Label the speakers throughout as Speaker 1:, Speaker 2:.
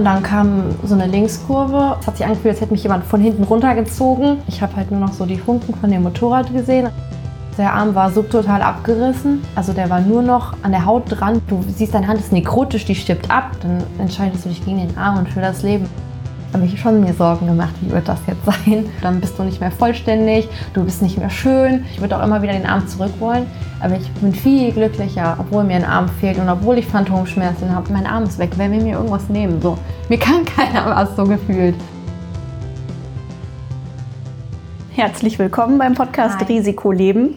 Speaker 1: Und dann kam so eine Linkskurve. Es hat sich angefühlt, als hätte mich jemand von hinten runtergezogen. Ich habe halt nur noch so die Funken von dem Motorrad gesehen. Der Arm war subtotal abgerissen. Also der war nur noch an der Haut dran. Du siehst, deine Hand ist nekrotisch, die stirbt ab. Dann entscheidest du dich gegen den Arm und für das Leben habe ich schon mir Sorgen gemacht, wie wird das jetzt sein? Dann bist du nicht mehr vollständig, du bist nicht mehr schön. Ich würde auch immer wieder den Arm zurück wollen, aber ich bin viel glücklicher, obwohl mir ein Arm fehlt und obwohl ich Phantomschmerzen habe. Mein Arm ist weg, wer will mir irgendwas nehmen? So, mir kann keiner was so gefühlt.
Speaker 2: Herzlich willkommen beim Podcast Hi. Risiko Leben.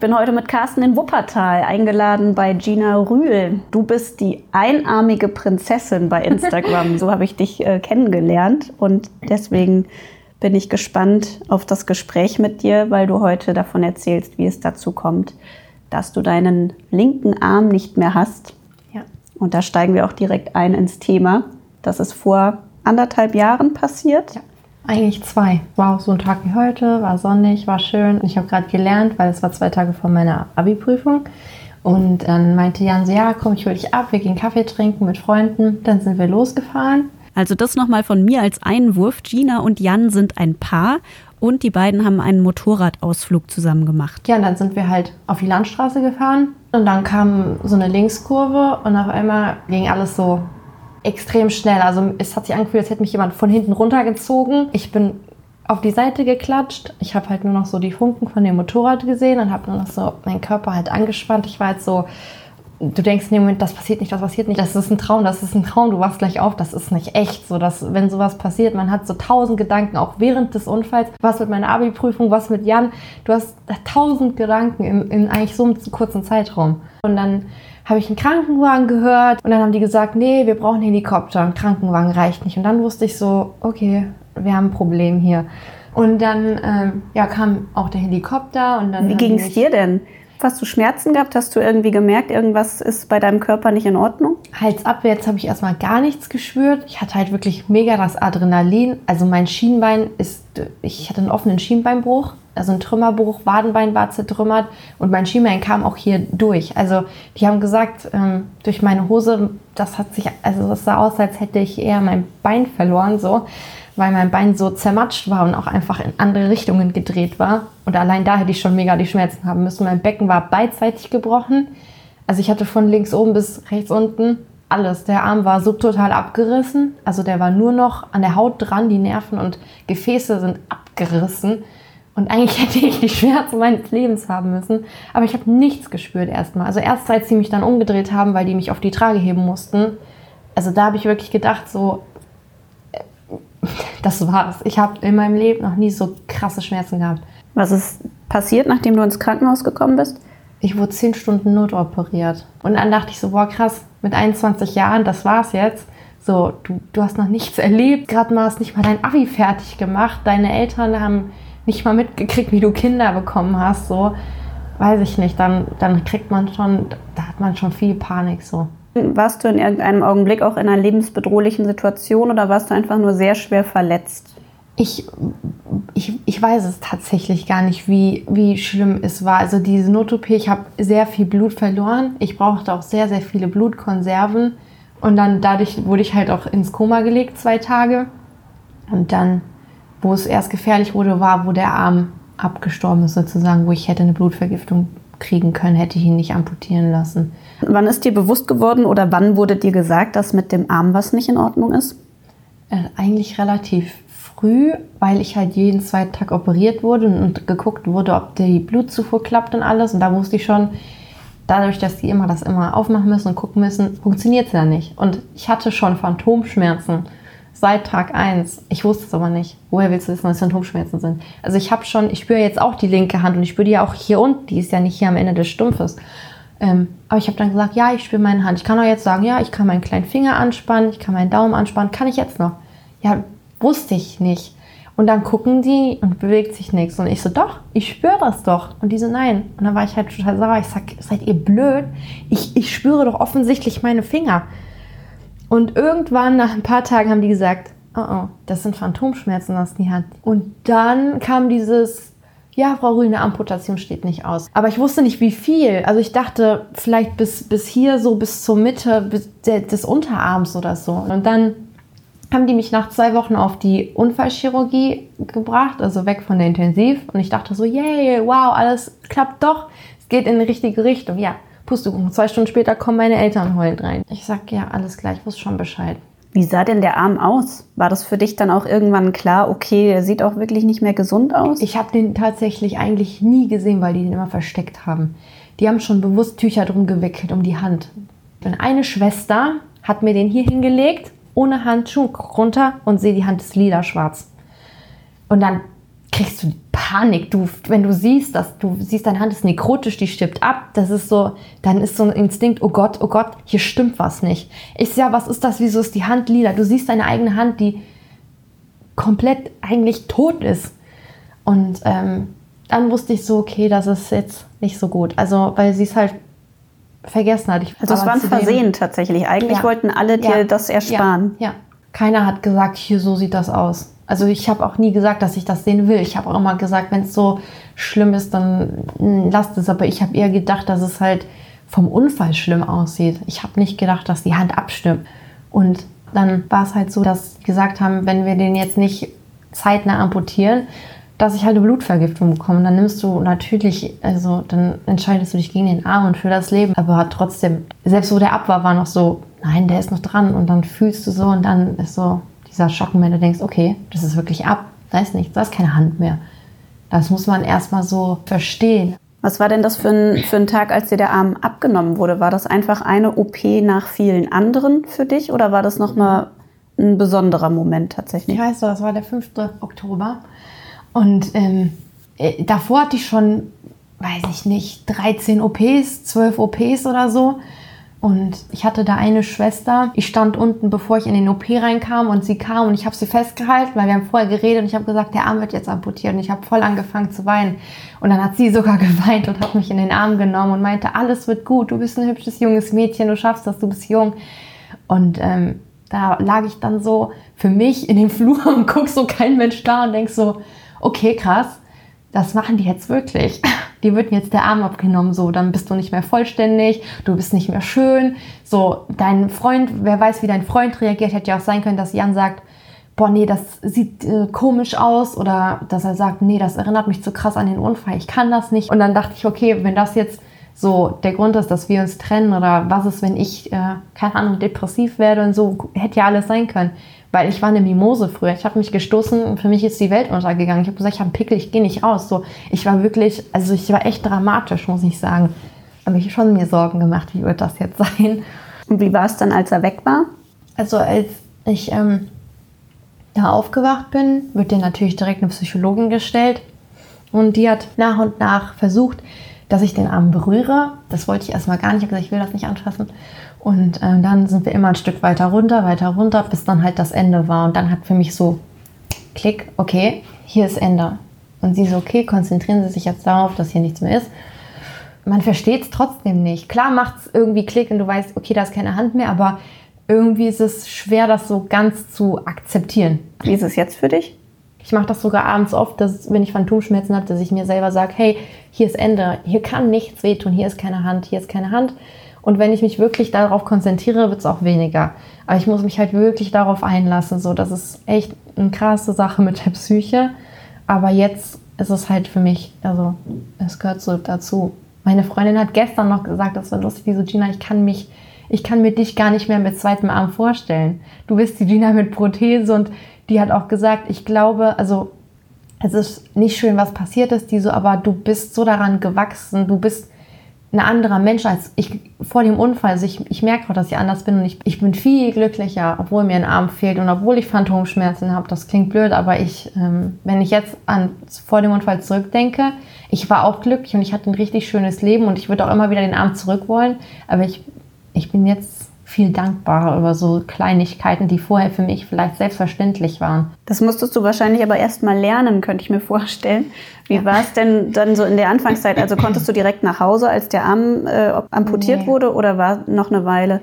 Speaker 2: Bin heute mit Carsten in Wuppertal eingeladen bei Gina Rühl. Du bist die einarmige Prinzessin bei Instagram. so habe ich dich äh, kennengelernt und deswegen bin ich gespannt auf das Gespräch mit dir, weil du heute davon erzählst, wie es dazu kommt, dass du deinen linken Arm nicht mehr hast. Ja. Und da steigen wir auch direkt ein ins Thema. Das ist vor anderthalb Jahren passiert. Ja.
Speaker 1: Eigentlich zwei. War auch so ein Tag wie heute, war sonnig, war schön. Ich habe gerade gelernt, weil es war zwei Tage vor meiner Abi-Prüfung. Und dann meinte Jan so, ja, komm, ich hol dich ab, wir gehen Kaffee trinken mit Freunden. Dann sind wir losgefahren.
Speaker 2: Also das nochmal von mir als Einwurf. Gina und Jan sind ein Paar und die beiden haben einen Motorradausflug zusammen gemacht.
Speaker 1: Ja, und dann sind wir halt auf die Landstraße gefahren und dann kam so eine Linkskurve und auf einmal ging alles so extrem schnell. Also es hat sich angefühlt, als hätte mich jemand von hinten runtergezogen. Ich bin auf die Seite geklatscht. Ich habe halt nur noch so die Funken von dem Motorrad gesehen und habe nur noch so meinen Körper halt angespannt. Ich war halt so, du denkst in dem Moment, das passiert nicht, das passiert nicht, das ist ein Traum, das ist ein Traum, du wachst gleich auf, das ist nicht echt. So, dass, wenn sowas passiert, man hat so tausend Gedanken, auch während des Unfalls, was mit meiner Abi-Prüfung, was mit Jan, du hast tausend Gedanken in, in eigentlich so einem kurzen Zeitraum. Und dann habe ich einen Krankenwagen gehört und dann haben die gesagt, nee, wir brauchen einen Helikopter, ein Krankenwagen reicht nicht. Und dann wusste ich so, okay, wir haben ein Problem hier. Und dann ähm, ja, kam auch der Helikopter und dann.
Speaker 2: Wie ging es dir denn? Hast du Schmerzen gehabt? Hast du irgendwie gemerkt, irgendwas ist bei deinem Körper nicht in Ordnung?
Speaker 1: Halsabwärts habe ich erstmal gar nichts gespürt. Ich hatte halt wirklich mega das Adrenalin. Also mein Schienbein ist, ich hatte einen offenen Schienbeinbruch also ein Trümmerbruch, Wadenbein war zertrümmert und mein Schienbein kam auch hier durch. Also die haben gesagt, ähm, durch meine Hose, das hat sich, also das sah aus, als hätte ich eher mein Bein verloren, so, weil mein Bein so zermatscht war und auch einfach in andere Richtungen gedreht war. Und allein da hätte ich schon mega die Schmerzen haben müssen. Mein Becken war beidseitig gebrochen. Also ich hatte von links oben bis rechts unten alles. Der Arm war subtotal abgerissen. Also der war nur noch an der Haut dran. Die Nerven und Gefäße sind abgerissen. Und eigentlich hätte ich die Schmerzen meines Lebens haben müssen. Aber ich habe nichts gespürt erstmal. Also erst als sie mich dann umgedreht haben, weil die mich auf die Trage heben mussten. Also da habe ich wirklich gedacht, so, das war's. Ich habe in meinem Leben noch nie so krasse Schmerzen gehabt.
Speaker 2: Was ist passiert, nachdem du ins Krankenhaus gekommen bist?
Speaker 1: Ich wurde zehn Stunden notoperiert. Und dann dachte ich so, boah, krass, mit 21 Jahren, das war's jetzt. So, du, du hast noch nichts erlebt, gerade mal hast nicht mal dein Abi fertig gemacht. Deine Eltern haben nicht mal mitgekriegt, wie du Kinder bekommen hast, so, weiß ich nicht, dann, dann kriegt man schon, da hat man schon viel Panik so.
Speaker 2: Warst du in irgendeinem Augenblick auch in einer lebensbedrohlichen Situation oder warst du einfach nur sehr schwer verletzt?
Speaker 1: Ich, ich, ich weiß es tatsächlich gar nicht, wie, wie schlimm es war. Also diese Notopie, ich habe sehr viel Blut verloren. Ich brauchte auch sehr, sehr viele Blutkonserven. Und dann dadurch wurde ich halt auch ins Koma gelegt, zwei Tage. Und dann wo es erst gefährlich wurde, war, wo der Arm abgestorben ist sozusagen, wo ich hätte eine Blutvergiftung kriegen können, hätte ich ihn nicht amputieren lassen.
Speaker 2: Wann ist dir bewusst geworden oder wann wurde dir gesagt, dass mit dem Arm was nicht in Ordnung ist?
Speaker 1: Äh, eigentlich relativ früh, weil ich halt jeden zweiten Tag operiert wurde und geguckt wurde, ob die Blutzufuhr klappt und alles. Und da wusste ich schon, dadurch, dass die immer das immer aufmachen müssen und gucken müssen, funktioniert es ja nicht. Und ich hatte schon Phantomschmerzen seit Tag 1. Ich wusste es aber nicht. Woher willst du wissen, was Phantomschmerzen sind? Also ich habe schon, ich spüre jetzt auch die linke Hand und ich spüre die ja auch hier unten. Die ist ja nicht hier am Ende des Stumpfes. Ähm, aber ich habe dann gesagt, ja, ich spüre meine Hand. Ich kann auch jetzt sagen, ja, ich kann meinen kleinen Finger anspannen, ich kann meinen Daumen anspannen. Kann ich jetzt noch? Ja, wusste ich nicht. Und dann gucken die und bewegt sich nichts. Und ich so, doch, ich spüre das doch. Und die so, nein. Und dann war ich halt total sauer. Ich sag, seid ihr blöd? Ich, ich spüre doch offensichtlich meine Finger. Und irgendwann, nach ein paar Tagen, haben die gesagt, oh oh, das sind Phantomschmerzen, was die hat. Und dann kam dieses, ja, Frau Rühl, eine Amputation steht nicht aus. Aber ich wusste nicht, wie viel. Also ich dachte, vielleicht bis, bis hier, so bis zur Mitte des Unterarms oder so. Und dann haben die mich nach zwei Wochen auf die Unfallchirurgie gebracht, also weg von der Intensiv. Und ich dachte so, yay, wow, alles klappt doch. Es geht in die richtige Richtung. Ja, Pustekuchen. Zwei Stunden später kommen meine Eltern heulend rein. Ich sag, ja, alles klar, ich wusste schon Bescheid.
Speaker 2: Wie sah denn der Arm aus? War das für dich dann auch irgendwann klar, okay, der sieht auch wirklich nicht mehr gesund aus?
Speaker 1: Ich habe den tatsächlich eigentlich nie gesehen, weil die den immer versteckt haben. Die haben schon bewusst Tücher drum gewickelt um die Hand. Und eine Schwester hat mir den hier hingelegt, ohne Handschuh runter und sehe, die Hand ist lila schwarz. Und dann kriegst du Panik, du, wenn du siehst, dass du siehst, deine Hand ist nekrotisch, die stirbt ab, das ist so, dann ist so ein Instinkt, oh Gott, oh Gott, hier stimmt was nicht. Ich sehe, ja, was ist das, wieso ist die Hand lila? Du siehst deine eigene Hand, die komplett eigentlich tot ist. Und ähm, dann wusste ich so, okay, das ist jetzt nicht so gut. Also, weil sie es halt vergessen hat. Ich,
Speaker 2: also es war ein Versehen tatsächlich. Eigentlich ja. wollten alle dir ja. das ersparen.
Speaker 1: Ja. ja. Keiner hat gesagt, hier so sieht das aus. Also ich habe auch nie gesagt, dass ich das sehen will. Ich habe auch immer gesagt, wenn es so schlimm ist, dann lasst es. Aber ich habe eher gedacht, dass es halt vom Unfall schlimm aussieht. Ich habe nicht gedacht, dass die Hand abstimmt. Und dann war es halt so, dass sie gesagt haben, wenn wir den jetzt nicht zeitnah amputieren, dass ich halt eine Blutvergiftung bekomme. Dann nimmst du natürlich, also dann entscheidest du dich gegen den Arm und für das Leben. Aber trotzdem, selbst wo der ab war, war noch so, nein, der ist noch dran. Und dann fühlst du so und dann ist so, dieser Schocken, wenn du denkst, okay, das ist wirklich ab, da ist nichts, da ist keine Hand mehr. Das muss man erstmal so verstehen.
Speaker 2: Was war denn das für ein, für ein Tag, als dir der Arm abgenommen wurde? War das einfach eine OP nach vielen anderen für dich oder war das nochmal ein besonderer Moment tatsächlich?
Speaker 1: Ich weiß so, das war der 5. Oktober. Und ähm, äh, davor hatte ich schon, weiß ich nicht, 13 OPs, 12 OPs oder so. Und ich hatte da eine Schwester. Ich stand unten, bevor ich in den OP reinkam und sie kam und ich habe sie festgehalten, weil wir haben vorher geredet und ich habe gesagt, der Arm wird jetzt amputiert und ich habe voll angefangen zu weinen. Und dann hat sie sogar geweint und hat mich in den Arm genommen und meinte, alles wird gut, du bist ein hübsches junges Mädchen, du schaffst das, du bist jung. Und ähm, da lag ich dann so für mich in dem Flur und guck so kein Mensch da und denk so, okay, krass, das machen die jetzt wirklich. Die wird jetzt der Arm abgenommen, so, dann bist du nicht mehr vollständig, du bist nicht mehr schön. So, dein Freund, wer weiß, wie dein Freund reagiert, hätte ja auch sein können, dass Jan sagt, boah, nee, das sieht äh, komisch aus oder dass er sagt, nee, das erinnert mich zu krass an den Unfall, ich kann das nicht. Und dann dachte ich, okay, wenn das jetzt so der Grund ist, dass wir uns trennen oder was ist, wenn ich, äh, keine Ahnung, depressiv werde und so, hätte ja alles sein können. Weil ich war eine Mimose früher. Ich habe mich gestoßen und für mich ist die Welt untergegangen. Ich habe gesagt, ich habe einen Pickel, ich gehe nicht raus. So, ich war wirklich, also ich war echt dramatisch, muss ich sagen. Habe ich schon mir Sorgen gemacht, wie wird das jetzt sein.
Speaker 2: Und wie war es dann, als er weg war?
Speaker 1: Also als ich ähm, da aufgewacht bin, wird dir natürlich direkt eine Psychologin gestellt. Und die hat nach und nach versucht, dass ich den Arm berühre. Das wollte ich erstmal gar nicht. Ich habe gesagt, ich will das nicht anfassen. Und äh, dann sind wir immer ein Stück weiter runter, weiter runter, bis dann halt das Ende war. Und dann hat für mich so Klick, okay, hier ist Ende. Und sie so, okay, konzentrieren Sie sich jetzt darauf, dass hier nichts mehr ist. Man versteht es trotzdem nicht. Klar macht es irgendwie Klick und du weißt, okay, da ist keine Hand mehr, aber irgendwie ist es schwer, das so ganz zu akzeptieren.
Speaker 2: Wie ist es jetzt für dich?
Speaker 1: Ich mache das sogar abends oft, dass, wenn ich Phantomschmerzen habe, dass ich mir selber sage, hey, hier ist Ende, hier kann nichts wehtun, hier ist keine Hand, hier ist keine Hand. Und wenn ich mich wirklich darauf konzentriere, wird es auch weniger. Aber ich muss mich halt wirklich darauf einlassen. So, das ist echt eine krasse Sache mit der Psyche. Aber jetzt ist es halt für mich, also es gehört so dazu. Meine Freundin hat gestern noch gesagt, das war lustig, die so Gina, ich kann mich, ich kann mir dich gar nicht mehr mit zweitem Arm vorstellen. Du bist die Gina mit Prothese und die hat auch gesagt, ich glaube, also es ist nicht schön, was passiert ist, die so, aber du bist so daran gewachsen, du bist ein anderer Mensch als ich vor dem Unfall. Also ich, ich merke auch, dass ich anders bin und ich, ich bin viel glücklicher, obwohl mir ein Arm fehlt und obwohl ich Phantomschmerzen habe. Das klingt blöd, aber ich, ähm, wenn ich jetzt an vor dem Unfall zurückdenke, ich war auch glücklich und ich hatte ein richtig schönes Leben und ich würde auch immer wieder den Arm zurück wollen. Aber ich, ich bin jetzt viel dankbarer über so Kleinigkeiten, die vorher für mich vielleicht selbstverständlich waren.
Speaker 2: Das musstest du wahrscheinlich aber erst mal lernen, könnte ich mir vorstellen. Wie ja. war es denn dann so in der Anfangszeit? Also konntest du direkt nach Hause, als der Arm äh, amputiert nee. wurde oder war noch eine Weile?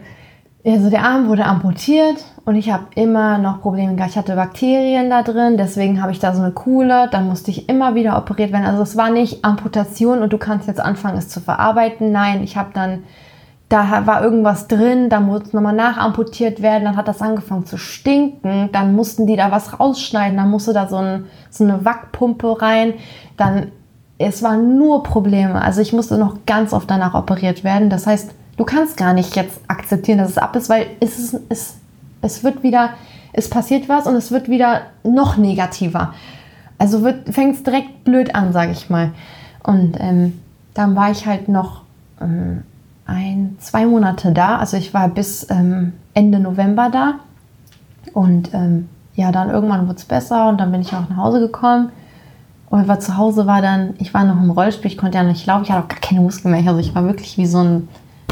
Speaker 1: Also der Arm wurde amputiert und ich habe immer noch Probleme gehabt. Ich hatte Bakterien da drin, deswegen habe ich da so eine Kuhle. Dann musste ich immer wieder operiert werden. Also es war nicht Amputation und du kannst jetzt anfangen, es zu verarbeiten. Nein, ich habe dann da war irgendwas drin, da musste nochmal nachamputiert werden, dann hat das angefangen zu stinken, dann mussten die da was rausschneiden, dann musste da so, ein, so eine Wackpumpe rein, dann, es waren nur Probleme, also ich musste noch ganz oft danach operiert werden, das heißt, du kannst gar nicht jetzt akzeptieren, dass es ab ist, weil es, ist, es, es wird wieder, es passiert was und es wird wieder noch negativer. Also fängt es direkt blöd an, sage ich mal. Und ähm, dann war ich halt noch... Ähm, ein, zwei Monate da. Also ich war bis ähm, Ende November da. Und ähm, ja, dann irgendwann wurde es besser und dann bin ich auch nach Hause gekommen. Und war zu Hause war dann, ich war noch im Rollspiel, ich konnte ja nicht laufen, ich hatte auch gar keine Muskeln mehr. Also ich war wirklich wie so ein,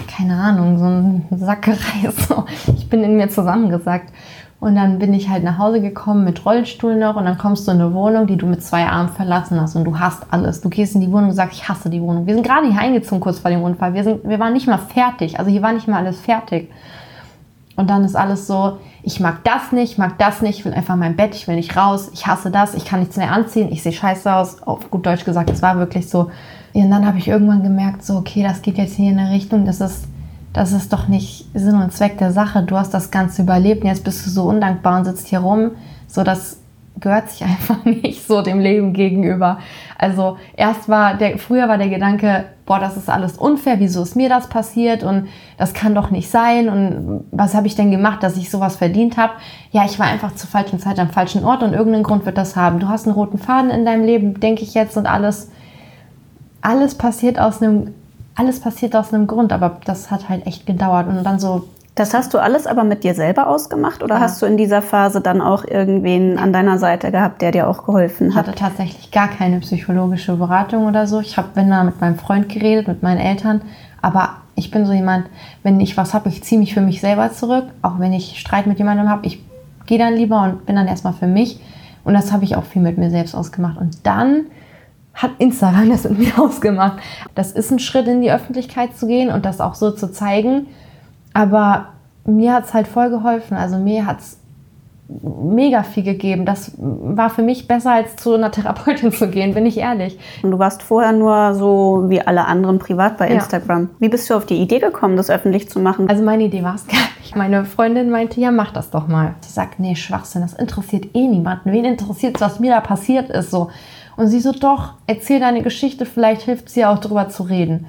Speaker 1: keine Ahnung, so ein Sackgereis. So. Ich bin in mir zusammengesackt. Und dann bin ich halt nach Hause gekommen mit Rollstuhl noch und dann kommst du in eine Wohnung, die du mit zwei Armen verlassen hast und du hast alles. Du gehst in die Wohnung und sagst, ich hasse die Wohnung. Wir sind gerade hier eingezogen kurz vor dem Unfall. Wir, sind, wir waren nicht mal fertig. Also hier war nicht mal alles fertig. Und dann ist alles so, ich mag das nicht, ich mag das nicht, ich will einfach mein Bett, ich will nicht raus, ich hasse das, ich kann nichts mehr anziehen, ich sehe scheiße aus. Auf gut Deutsch gesagt, es war wirklich so. Und dann habe ich irgendwann gemerkt, so, okay, das geht jetzt hier in eine Richtung, das ist das ist doch nicht Sinn und Zweck der Sache. Du hast das Ganze überlebt und jetzt bist du so undankbar und sitzt hier rum. So, das gehört sich einfach nicht so dem Leben gegenüber. Also erst war der, früher war der Gedanke, boah, das ist alles unfair, wieso ist mir das passiert und das kann doch nicht sein und was habe ich denn gemacht, dass ich sowas verdient habe? Ja, ich war einfach zur falschen Zeit am falschen Ort und irgendeinen Grund wird das haben. Du hast einen roten Faden in deinem Leben, denke ich jetzt und alles, alles passiert aus einem alles passiert aus einem Grund, aber das hat halt echt gedauert und dann so.
Speaker 2: Das hast du alles aber mit dir selber ausgemacht oder ja. hast du in dieser Phase dann auch irgendwen an deiner Seite gehabt, der dir auch geholfen hat?
Speaker 1: Ich hatte tatsächlich gar keine psychologische Beratung oder so. Ich habe wenn da mit meinem Freund geredet, mit meinen Eltern, aber ich bin so jemand, wenn ich was habe, ich ziehe mich für mich selber zurück, auch wenn ich Streit mit jemandem habe, ich gehe dann lieber und bin dann erstmal für mich und das habe ich auch viel mit mir selbst ausgemacht und dann hat Instagram das mit mir ausgemacht. Das ist ein Schritt in die Öffentlichkeit zu gehen und das auch so zu zeigen. Aber mir hat es halt voll geholfen. Also mir hat es mega viel gegeben. Das war für mich besser, als zu einer Therapeutin zu gehen, bin ich ehrlich.
Speaker 2: Und du warst vorher nur so wie alle anderen privat bei Instagram. Ja. Wie bist du auf die Idee gekommen, das öffentlich zu machen?
Speaker 1: Also meine Idee war es gar nicht. Meine Freundin meinte, ja, mach das doch mal. Sie sagt, nee, Schwachsinn, das interessiert eh niemanden. Wen interessiert es, was mir da passiert ist? So. Und sie so, doch, erzähl deine Geschichte, vielleicht hilft es ihr auch darüber zu reden.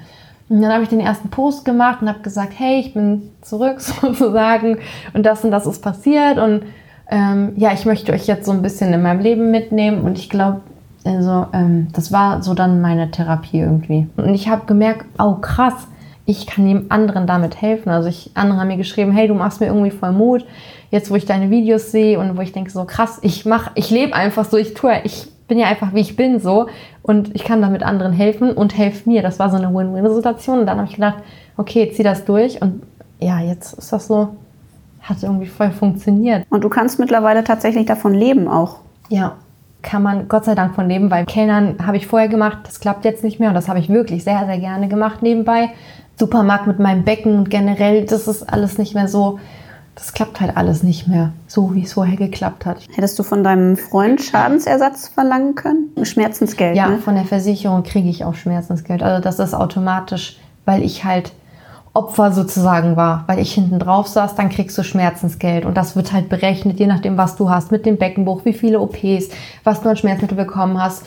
Speaker 1: Und dann habe ich den ersten Post gemacht und habe gesagt, hey, ich bin zurück sozusagen und das und das ist passiert und ähm, ja, ich möchte euch jetzt so ein bisschen in meinem Leben mitnehmen und ich glaube, also ähm, das war so dann meine Therapie irgendwie. Und ich habe gemerkt, oh krass, ich kann dem anderen damit helfen. Also ich, andere haben mir geschrieben, hey, du machst mir irgendwie voll Mut. Jetzt, wo ich deine Videos sehe und wo ich denke so krass, ich mach, ich lebe einfach so, ich tue, ich bin ja einfach wie ich bin so und ich kann damit anderen helfen und helfe mir. Das war so eine Win-Win-Situation. Und dann habe ich gedacht, okay, zieh das durch und ja, jetzt ist das so, hat irgendwie voll funktioniert.
Speaker 2: Und du kannst mittlerweile tatsächlich davon leben auch.
Speaker 1: Ja, kann man Gott sei Dank von leben, weil Kellnern habe ich vorher gemacht, das klappt jetzt nicht mehr und das habe ich wirklich sehr, sehr gerne gemacht nebenbei. Supermarkt mit meinem Becken und generell, das ist alles nicht mehr so das klappt halt alles nicht mehr, so wie es vorher geklappt hat.
Speaker 2: Hättest du von deinem Freund Schadensersatz verlangen können? Schmerzensgeld?
Speaker 1: Ja, ne? von der Versicherung kriege ich auch Schmerzensgeld. Also das ist automatisch, weil ich halt Opfer sozusagen war, weil ich hinten drauf saß, dann kriegst du Schmerzensgeld und das wird halt berechnet, je nachdem, was du hast, mit dem Beckenbuch, wie viele OPs, was du an Schmerzmittel bekommen hast,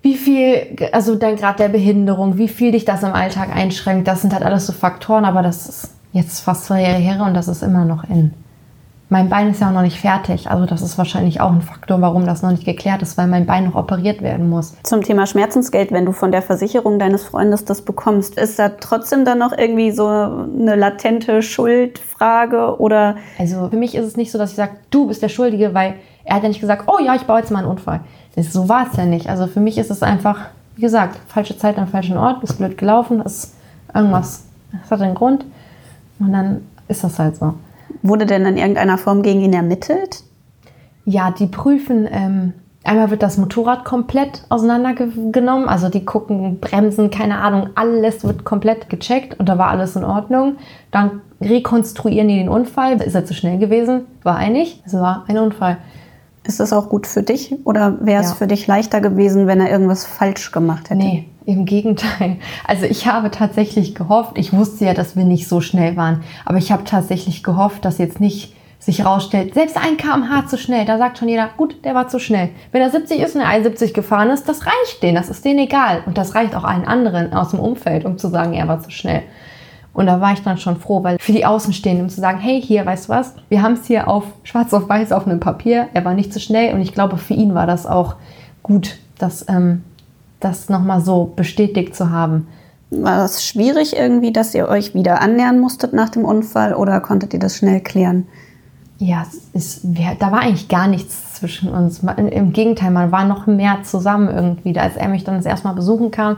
Speaker 1: wie viel, also dein Grad der Behinderung, wie viel dich das im Alltag einschränkt, das sind halt alles so Faktoren, aber das ist jetzt fast zwei Jahre her und das ist immer noch in. Mein Bein ist ja auch noch nicht fertig. Also das ist wahrscheinlich auch ein Faktor, warum das noch nicht geklärt ist, weil mein Bein noch operiert werden muss.
Speaker 2: Zum Thema Schmerzensgeld, wenn du von der Versicherung deines Freundes das bekommst, ist da trotzdem dann noch irgendwie so eine latente Schuldfrage oder?
Speaker 1: Also für mich ist es nicht so, dass ich sage, du bist der Schuldige, weil er hat ja nicht gesagt, oh ja, ich baue jetzt mal einen Unfall. Das, so war es ja nicht. Also für mich ist es einfach, wie gesagt, falsche Zeit am falschen Ort, ist blöd gelaufen, ist irgendwas, das hat einen Grund. Und dann ist das halt so.
Speaker 2: Wurde denn in irgendeiner Form gegen ihn ermittelt?
Speaker 1: Ja, die prüfen, ähm, einmal wird das Motorrad komplett auseinandergenommen. Also die gucken, Bremsen, keine Ahnung, alles wird komplett gecheckt und da war alles in Ordnung. Dann rekonstruieren die den Unfall. Ist er zu schnell gewesen? War einig. Es war ein Unfall.
Speaker 2: Ist das auch gut für dich oder wäre es ja. für dich leichter gewesen, wenn er irgendwas falsch gemacht hätte?
Speaker 1: Nee, Im Gegenteil. Also ich habe tatsächlich gehofft, ich wusste ja, dass wir nicht so schnell waren, aber ich habe tatsächlich gehofft, dass jetzt nicht sich rausstellt, selbst ein kmh zu schnell, da sagt schon jeder, gut, der war zu schnell. Wenn er 70 ist und er 71 gefahren ist, das reicht denen, das ist denen egal. Und das reicht auch allen anderen aus dem Umfeld, um zu sagen, er war zu schnell. Und da war ich dann schon froh, weil für die Außenstehenden, um zu sagen, hey, hier, weißt du was, wir haben es hier auf schwarz auf weiß auf einem Papier, er war nicht zu schnell und ich glaube, für ihn war das auch gut, das, ähm, das nochmal so bestätigt zu haben.
Speaker 2: War es schwierig irgendwie, dass ihr euch wieder annähern musstet nach dem Unfall oder konntet ihr das schnell klären?
Speaker 1: Ja, es, wir, da war eigentlich gar nichts zwischen uns. Im Gegenteil, man war noch mehr zusammen irgendwie. Als er mich dann das erste Mal besuchen kam,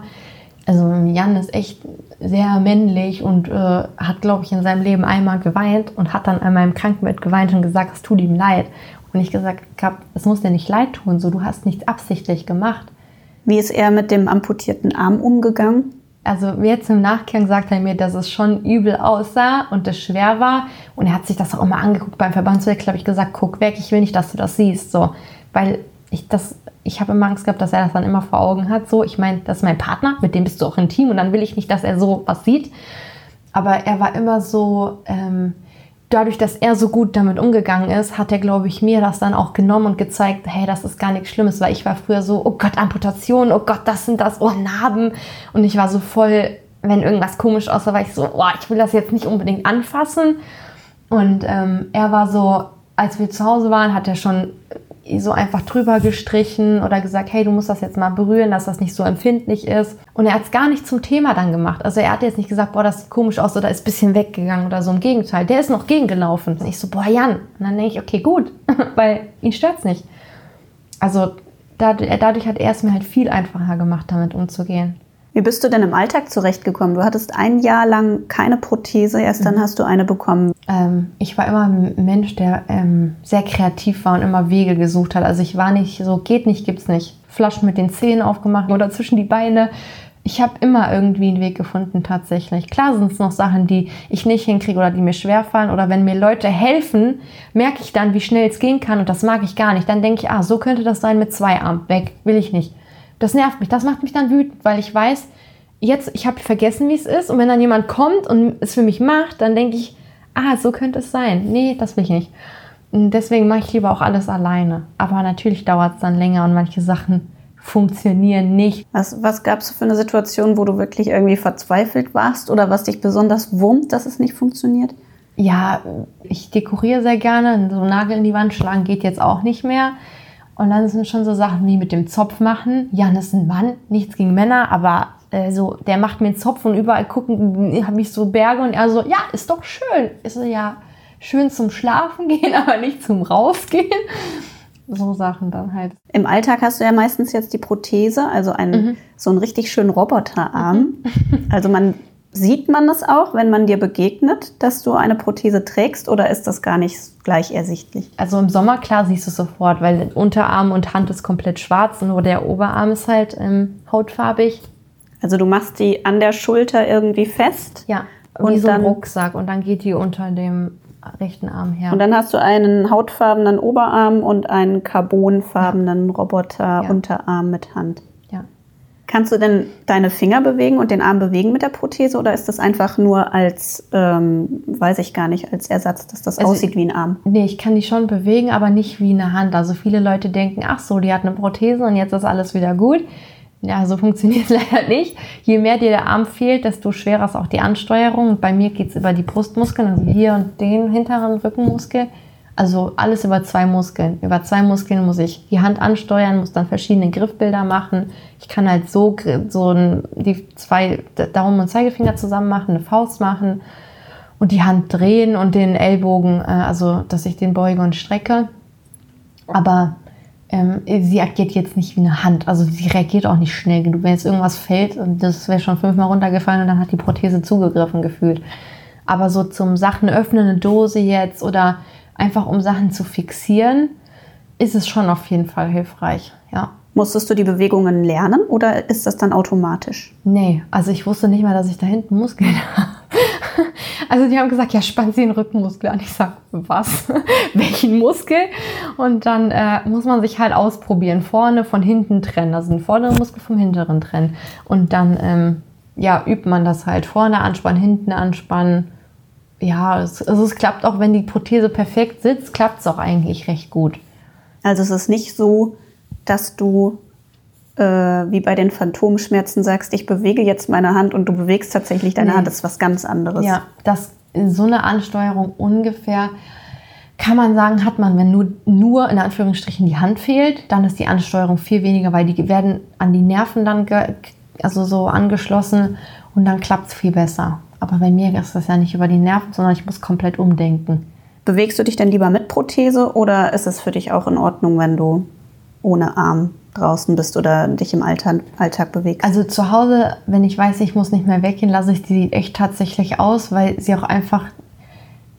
Speaker 1: also Jan ist echt sehr männlich und äh, hat, glaube ich, in seinem Leben einmal geweint und hat dann einmal im Krankenbett geweint und gesagt, es tut ihm leid. Und ich gesagt habe, es muss dir nicht leid tun, so du hast nichts absichtlich gemacht.
Speaker 2: Wie ist er mit dem amputierten Arm umgegangen?
Speaker 1: Also jetzt im Nachgang sagt er mir, dass es schon übel aussah und es schwer war. Und er hat sich das auch immer angeguckt beim Verbandswechsel, habe ich gesagt, guck weg, ich will nicht, dass du das siehst. So, weil ich das ich habe immer Angst gehabt, dass er das dann immer vor Augen hat. So, ich meine, das ist mein Partner, mit dem bist du auch intim und dann will ich nicht, dass er so was sieht. Aber er war immer so, ähm, dadurch, dass er so gut damit umgegangen ist, hat er, glaube ich, mir das dann auch genommen und gezeigt, hey, das ist gar nichts Schlimmes, weil ich war früher so, oh Gott, Amputation, oh Gott, das sind das, oh, Narben. Und ich war so voll, wenn irgendwas komisch aussah, war ich so, oh, ich will das jetzt nicht unbedingt anfassen. Und ähm, er war so, als wir zu Hause waren, hat er schon so einfach drüber gestrichen oder gesagt, hey, du musst das jetzt mal berühren, dass das nicht so empfindlich ist. Und er hat es gar nicht zum Thema dann gemacht. Also er hat jetzt nicht gesagt, boah, das sieht komisch aus oder ist ein bisschen weggegangen oder so. Im Gegenteil, der ist noch gegengelaufen. Und ich so, boah, Jan. Und dann denke ich, okay, gut, weil ihn stört es nicht. Also dadurch hat er es mir halt viel einfacher gemacht, damit umzugehen.
Speaker 2: Wie bist du denn im Alltag zurechtgekommen? Du hattest ein Jahr lang keine Prothese, erst dann mhm. hast du eine bekommen.
Speaker 1: Ähm, ich war immer ein Mensch, der ähm, sehr kreativ war und immer Wege gesucht hat. Also ich war nicht so, geht nicht, gibt's nicht. Flaschen mit den Zähnen aufgemacht oder zwischen die Beine. Ich habe immer irgendwie einen Weg gefunden, tatsächlich. Klar sind es noch Sachen, die ich nicht hinkriege oder die mir schwerfallen. Oder wenn mir Leute helfen, merke ich dann, wie schnell es gehen kann. Und das mag ich gar nicht. Dann denke ich, ah, so könnte das sein mit zwei Armen. Weg, will ich nicht. Das nervt mich, das macht mich dann wütend, weil ich weiß, jetzt, ich habe vergessen, wie es ist. Und wenn dann jemand kommt und es für mich macht, dann denke ich, ah, so könnte es sein. Nee, das will ich nicht. Und deswegen mache ich lieber auch alles alleine. Aber natürlich dauert es dann länger und manche Sachen funktionieren nicht.
Speaker 2: Was, was gab es für eine Situation, wo du wirklich irgendwie verzweifelt warst oder was dich besonders wurmt, dass es nicht funktioniert?
Speaker 1: Ja, ich dekoriere sehr gerne. So Nagel in die Wand schlagen geht jetzt auch nicht mehr. Und dann sind schon so Sachen wie mit dem Zopf machen. Jan ist ein Mann, nichts gegen Männer, aber äh, so, der macht mir einen Zopf und überall gucken, habe ich so Berge und er so, ja, ist doch schön. Ist so, ja, schön zum Schlafen gehen, aber nicht zum Rausgehen. So Sachen dann halt.
Speaker 2: Im Alltag hast du ja meistens jetzt die Prothese, also einen, mhm. so einen richtig schönen Roboterarm. Mhm. also man Sieht man das auch, wenn man dir begegnet, dass du eine Prothese trägst oder ist das gar nicht gleich ersichtlich?
Speaker 1: Also im Sommer, klar, siehst du es sofort, weil Unterarm und Hand ist komplett schwarz und nur der Oberarm ist halt ähm, hautfarbig.
Speaker 2: Also du machst die an der Schulter irgendwie fest?
Speaker 1: Ja, wie so ein Rucksack und dann geht die unter dem rechten Arm her.
Speaker 2: Und dann hast du einen hautfarbenen Oberarm und einen carbonfarbenen Roboter-Unterarm ja. mit Hand. Kannst du denn deine Finger bewegen und den Arm bewegen mit der Prothese oder ist das einfach nur als, ähm, weiß ich gar nicht, als Ersatz, dass das also aussieht wie ein Arm?
Speaker 1: Nee, ich kann die schon bewegen, aber nicht wie eine Hand. Also viele Leute denken, ach so, die hat eine Prothese und jetzt ist alles wieder gut. Ja, so funktioniert es leider nicht. Je mehr dir der Arm fehlt, desto schwerer ist auch die Ansteuerung. Und bei mir geht es über die Brustmuskeln, also hier und den hinteren Rückenmuskel. Also alles über zwei Muskeln. Über zwei Muskeln muss ich die Hand ansteuern, muss dann verschiedene Griffbilder machen. Ich kann halt so, so die zwei Daumen und Zeigefinger zusammen machen, eine Faust machen und die Hand drehen und den Ellbogen, äh, also dass ich den beuge und strecke. Aber ähm, sie agiert jetzt nicht wie eine Hand. Also sie reagiert auch nicht schnell genug. Wenn jetzt irgendwas fällt und das wäre schon fünfmal runtergefallen und dann hat die Prothese zugegriffen gefühlt. Aber so zum Sachen öffnen, eine Dose jetzt oder einfach um Sachen zu fixieren, ist es schon auf jeden Fall hilfreich, ja.
Speaker 2: Musstest du die Bewegungen lernen oder ist das dann automatisch?
Speaker 1: Nee, also ich wusste nicht mal, dass ich da hinten Muskeln habe. Also die haben gesagt, ja, spannen Sie den Rückenmuskel an. Ich sage, was? Welchen Muskel? Und dann äh, muss man sich halt ausprobieren. Vorne von hinten trennen. Also den vorderen Muskel vom hinteren trennen. Und dann, ähm, ja, übt man das halt. Vorne anspannen, hinten anspannen. Ja, es, also es klappt auch, wenn die Prothese perfekt sitzt, klappt es auch eigentlich recht gut.
Speaker 2: Also es ist nicht so, dass du äh, wie bei den Phantomschmerzen sagst, ich bewege jetzt meine Hand und du bewegst tatsächlich deine
Speaker 1: Nee.
Speaker 2: Hand. Das ist was ganz anderes.
Speaker 1: Ja, das so eine Ansteuerung ungefähr kann man sagen, hat man, wenn nur, nur in Anführungsstrichen die Hand fehlt, dann ist die Ansteuerung viel weniger, weil die werden an die Nerven dann also so angeschlossen und dann klappt es viel besser. Aber bei mir ist das ja nicht über die Nerven, sondern ich muss komplett umdenken.
Speaker 2: Bewegst du dich denn lieber mit Prothese oder ist es für dich auch in Ordnung, wenn du ohne Arm draußen bist oder dich im Alltag, Alltag bewegst?
Speaker 1: Also zu Hause, wenn ich weiß, ich muss nicht mehr weggehen, lasse ich die echt tatsächlich aus, weil sie auch einfach,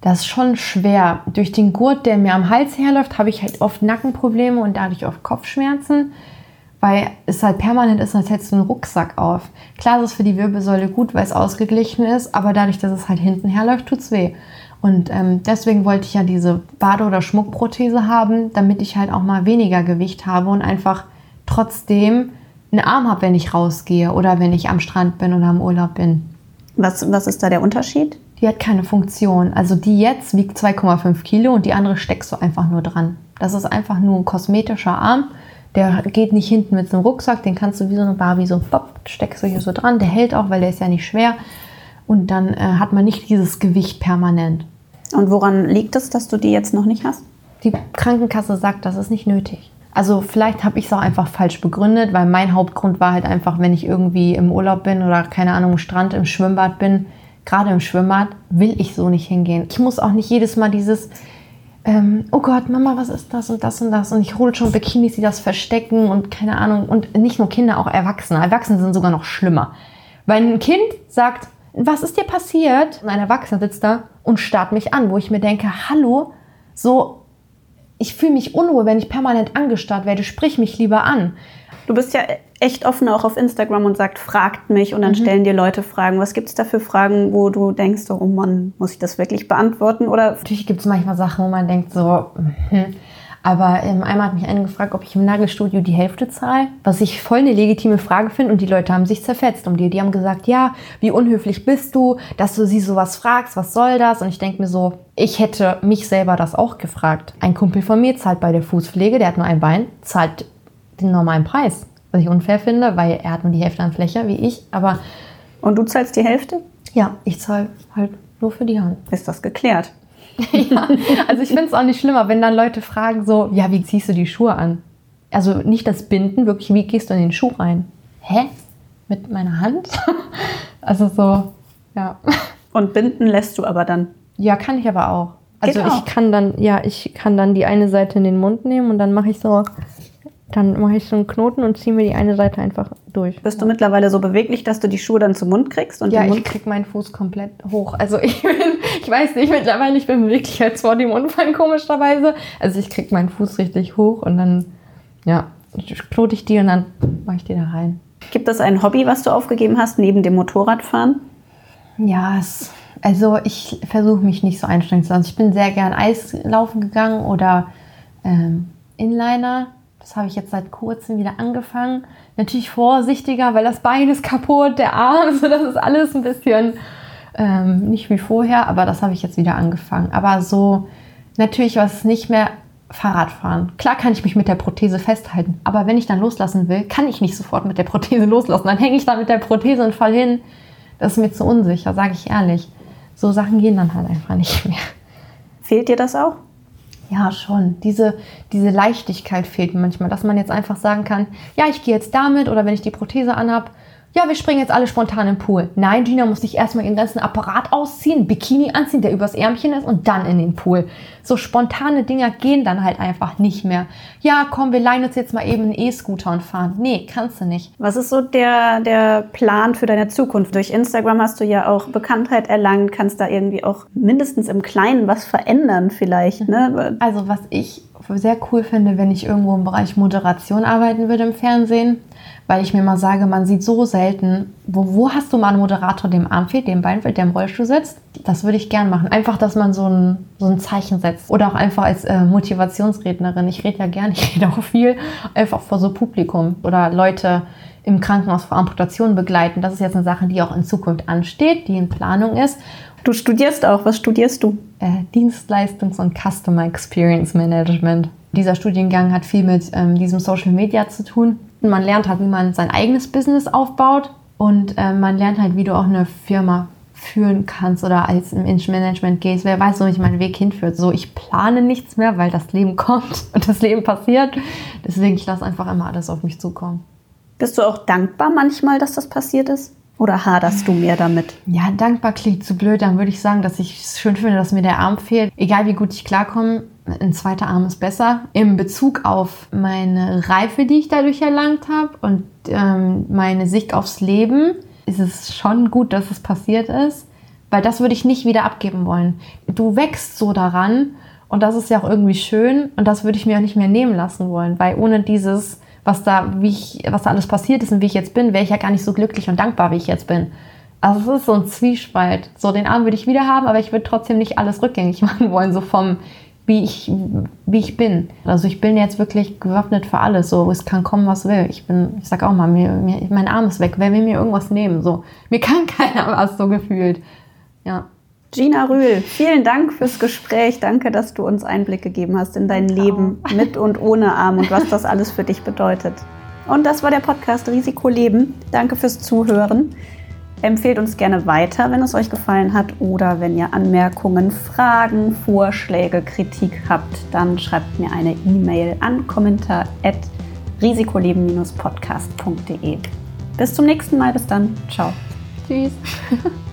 Speaker 1: das ist schon schwer. Durch den Gurt, der mir am Hals herläuft, habe ich halt oft Nackenprobleme und dadurch oft Kopfschmerzen, weil es halt permanent ist, als hättest du einen Rucksack auf. Klar ist es für die Wirbelsäule gut, weil es ausgeglichen ist, aber dadurch, dass es halt hinten herläuft, tut es weh. Und ähm, deswegen wollte ich ja diese Bade- oder Schmuckprothese haben, damit ich halt auch mal weniger Gewicht habe und einfach trotzdem einen Arm habe, wenn ich rausgehe oder wenn ich am Strand bin oder im Urlaub bin.
Speaker 2: was, was ist da der Unterschied?
Speaker 1: Die hat keine Funktion. Also die jetzt wiegt 2,5 Kilo und die andere steckst du einfach nur dran. Das ist einfach nur ein kosmetischer Arm. Der geht nicht hinten mit so einem Rucksack, den kannst du wie so eine Barbie so pop, steckst du hier so dran. Der hält auch, weil der ist ja nicht schwer. Und dann äh, hat man nicht dieses Gewicht permanent.
Speaker 2: Und woran liegt es, dass du die jetzt noch nicht hast?
Speaker 1: Die Krankenkasse sagt, das ist nicht nötig. Also vielleicht habe ich es auch einfach falsch begründet, weil mein Hauptgrund war halt einfach, wenn ich irgendwie im Urlaub bin oder keine Ahnung, am Strand, im Schwimmbad bin, gerade im Schwimmbad, will ich so nicht hingehen. Ich muss auch nicht jedes Mal dieses, ähm, oh Gott, Mama, was ist das und das und das und ich hole schon Bikinis, die das verstecken und keine Ahnung. Und nicht nur Kinder, auch Erwachsene. Erwachsene sind sogar noch schlimmer. Weil ein Kind sagt, was ist dir passiert? Und ein Erwachsener sitzt da und starrt mich an, wo ich mir denke, hallo, so, ich fühle mich unruhig, wenn ich permanent angestarrt werde, sprich mich lieber an.
Speaker 2: Du bist ja echt offen auch auf Instagram und sagt, fragt mich und dann stellen dir Leute Fragen. Was gibt es da für Fragen, wo du denkst, oh Mann, muss ich das wirklich beantworten? Oder
Speaker 1: Natürlich gibt es manchmal Sachen, wo man denkt so, hm. aber ähm, einmal hat mich einer gefragt, ob ich im Nagelstudio die Hälfte zahle, was ich voll eine legitime Frage finde und die Leute haben sich zerfetzt um die. Die haben gesagt, ja, wie unhöflich bist du, dass du sie sowas fragst, was soll das? Und ich denke mir so, ich hätte mich selber das auch gefragt. Ein Kumpel von mir zahlt bei der Fußpflege, der hat nur ein Bein, zahlt den normalen Preis. Was ich unfair finde, weil er hat nur die Hälfte an Fläche wie ich, aber
Speaker 2: und du zahlst die Hälfte?
Speaker 1: ja, ich zahle halt nur für die Hand.
Speaker 2: Ist das geklärt?
Speaker 1: ja, also ich finde es auch nicht schlimmer, wenn dann Leute fragen so, ja, wie ziehst du die Schuhe an? Also nicht das Binden, wirklich, wie gehst du in den Schuh rein? Hä? Mit meiner Hand? also so, ja.
Speaker 2: Und binden lässt du aber dann.
Speaker 1: Ja, kann ich aber auch. Also
Speaker 2: Geht auch.
Speaker 1: ich kann dann, ja, ich kann dann die eine Seite in den Mund nehmen und dann mache ich so, dann mache ich so einen Knoten und ziehe mir die eine Seite einfach durch.
Speaker 2: Bist du mittlerweile so beweglich, dass du die Schuhe dann zum Mund kriegst und
Speaker 1: Ja,
Speaker 2: den
Speaker 1: ich
Speaker 2: Mund
Speaker 1: krieg meinen Fuß komplett hoch. Also ich bin, ich weiß nicht, mittlerweile, ich bin beweglicher als vor dem Unfall, komischerweise. Also ich krieg meinen Fuß richtig hoch und dann, ja, knote ich die und dann mache ich die da rein.
Speaker 2: Gibt es ein Hobby, was du aufgegeben hast, neben dem Motorradfahren?
Speaker 1: Ja, es, also ich versuche mich nicht so einstrengend zu lassen. Ich bin sehr gern Eislaufen gegangen oder ähm, Inliner. Das habe ich jetzt seit kurzem wieder angefangen. Natürlich vorsichtiger, weil das Bein ist kaputt, der Arm, so das ist alles ein bisschen ähm, nicht wie vorher, aber das habe ich jetzt wieder angefangen. Aber so natürlich was nicht mehr Fahrradfahren. Klar kann ich mich mit der Prothese festhalten, aber wenn ich dann loslassen will, kann ich nicht sofort mit der Prothese loslassen. Dann hänge ich da mit der Prothese und fall hin. Das ist mir zu unsicher, sage ich ehrlich. So Sachen gehen dann halt einfach nicht mehr.
Speaker 2: Fehlt dir das auch?
Speaker 1: Ja, schon. Diese, diese Leichtigkeit fehlt mir manchmal, dass man jetzt einfach sagen kann, ja, ich gehe jetzt damit oder wenn ich die Prothese anhab, ja, wir springen jetzt alle spontan im Pool. Nein, Gina muss sich erstmal ihren ganzen Apparat ausziehen, Bikini anziehen, der übers Ärmchen ist und dann in den Pool. So spontane Dinger gehen dann halt einfach nicht mehr. Ja, komm, wir leihen uns jetzt mal eben einen E-Scooter und fahren. Nee, kannst du nicht.
Speaker 2: Was ist so der, der Plan für deine Zukunft? Durch Instagram hast du ja auch Bekanntheit erlangt, kannst da irgendwie auch mindestens im Kleinen was verändern vielleicht. Ne?
Speaker 1: Also was ich sehr cool finde, wenn ich irgendwo im Bereich Moderation arbeiten würde im Fernsehen, weil ich mir mal sage, man sieht so selten, wo, wo hast du mal einen Moderator, dem Arm fehlt, dem Bein fehlt, der im Rollstuhl sitzt? Das würde ich gern machen. Einfach, dass man so ein, so ein Zeichen setzt. Oder auch einfach als äh, Motivationsrednerin. Ich rede ja gern, ich rede auch viel, einfach vor so Publikum oder Leute im Krankenhaus vor Amputation begleiten. Das ist jetzt eine Sache, die auch in Zukunft ansteht, die in Planung ist.
Speaker 2: Du studierst auch. Was studierst du?
Speaker 1: Äh, Dienstleistungs- und Customer Experience Management. Dieser Studiengang hat viel mit ähm, diesem Social Media zu tun. Man lernt halt, wie man sein eigenes Business aufbaut und äh, man lernt halt, wie du auch eine Firma führen kannst oder als im Management gehst. Wer weiß, wo mich mein Weg hinführt. So, ich plane nichts mehr, weil das Leben kommt und das Leben passiert. Deswegen, ich lasse einfach immer alles auf mich zukommen.
Speaker 2: Bist du auch dankbar manchmal, dass das passiert ist? Oder haderst du mehr damit?
Speaker 1: Ja, dankbar klingt zu blöd. Dann würde ich sagen, dass ich es schön finde, dass mir der Arm fehlt. Egal wie gut ich klarkomme, ein zweiter Arm ist besser. Im Bezug auf meine Reife, die ich dadurch erlangt habe und ähm, meine Sicht aufs Leben, ist es schon gut, dass es passiert ist. Weil das würde ich nicht wieder abgeben wollen. Du wächst so daran und das ist ja auch irgendwie schön und das würde ich mir auch nicht mehr nehmen lassen wollen. Weil ohne dieses was da, wie ich, was da alles passiert ist und wie ich jetzt bin, wäre ich ja gar nicht so glücklich und dankbar, wie ich jetzt bin. Also es ist so ein Zwiespalt. So, den Arm würde ich wieder haben, aber ich würde trotzdem nicht alles rückgängig machen wollen, so vom, wie ich, wie ich bin. Also ich bin jetzt wirklich gewappnet für alles. So, es kann kommen, was will. Ich bin, ich sag auch mal, mir, mir, mein Arm ist weg. Wer will mir irgendwas nehmen? So, mir kann keiner was so gefühlt. Ja.
Speaker 2: Gina Rühl, vielen Dank fürs Gespräch. Danke, dass du uns Einblick gegeben hast in dein Leben mit und ohne Arm und was das alles für dich bedeutet. Und das war der Podcast Risiko Leben. Danke fürs Zuhören. Empfehlt uns gerne weiter, wenn es euch gefallen hat oder wenn ihr Anmerkungen, Fragen, Vorschläge, Kritik habt, dann schreibt mir eine E-Mail an kommentar@risikoleben-podcast.de. Bis zum nächsten Mal, bis dann. Ciao.
Speaker 1: Tschüss.